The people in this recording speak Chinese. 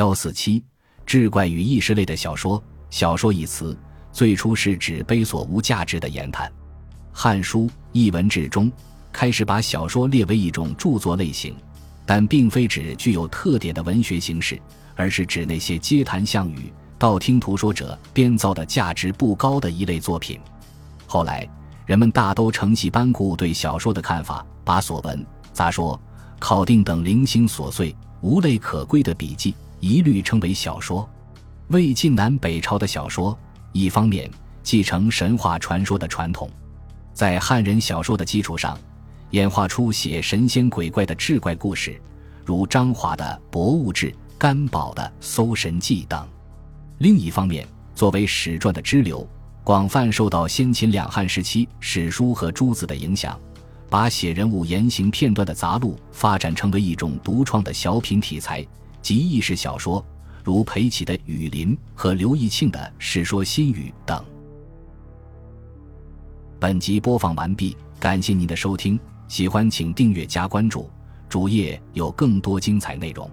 幺四七，志怪与异事类的小说。小说一词最初是指悲所无价值的言谈，《汉书·艺文志》中开始把小说列为一种著作类型，但并非指具有特点的文学形式，而是指那些街谈巷语、道听途说者编造的价值不高的一类作品。后来，人们大都承袭班固对小说的看法，把所闻、杂说、考定等零星琐碎、无类可归的笔记。一律称为小说。魏晋南北朝的小说，一方面继承神话传说的传统，在汉人小说的基础上，演化出写神仙鬼怪的志怪故事，如张华的《博物志》、甘宝的《搜神记》等；另一方面，作为史传的支流，广泛受到先秦两汉时期史书和诸子的影响，把写人物言行片段的杂录发展成为一种独创的小品题材。及意识小说，如裴启的《雨林》和刘义庆的《世说新语》等。本集播放完毕，感谢您的收听，喜欢请订阅加关注，主页有更多精彩内容。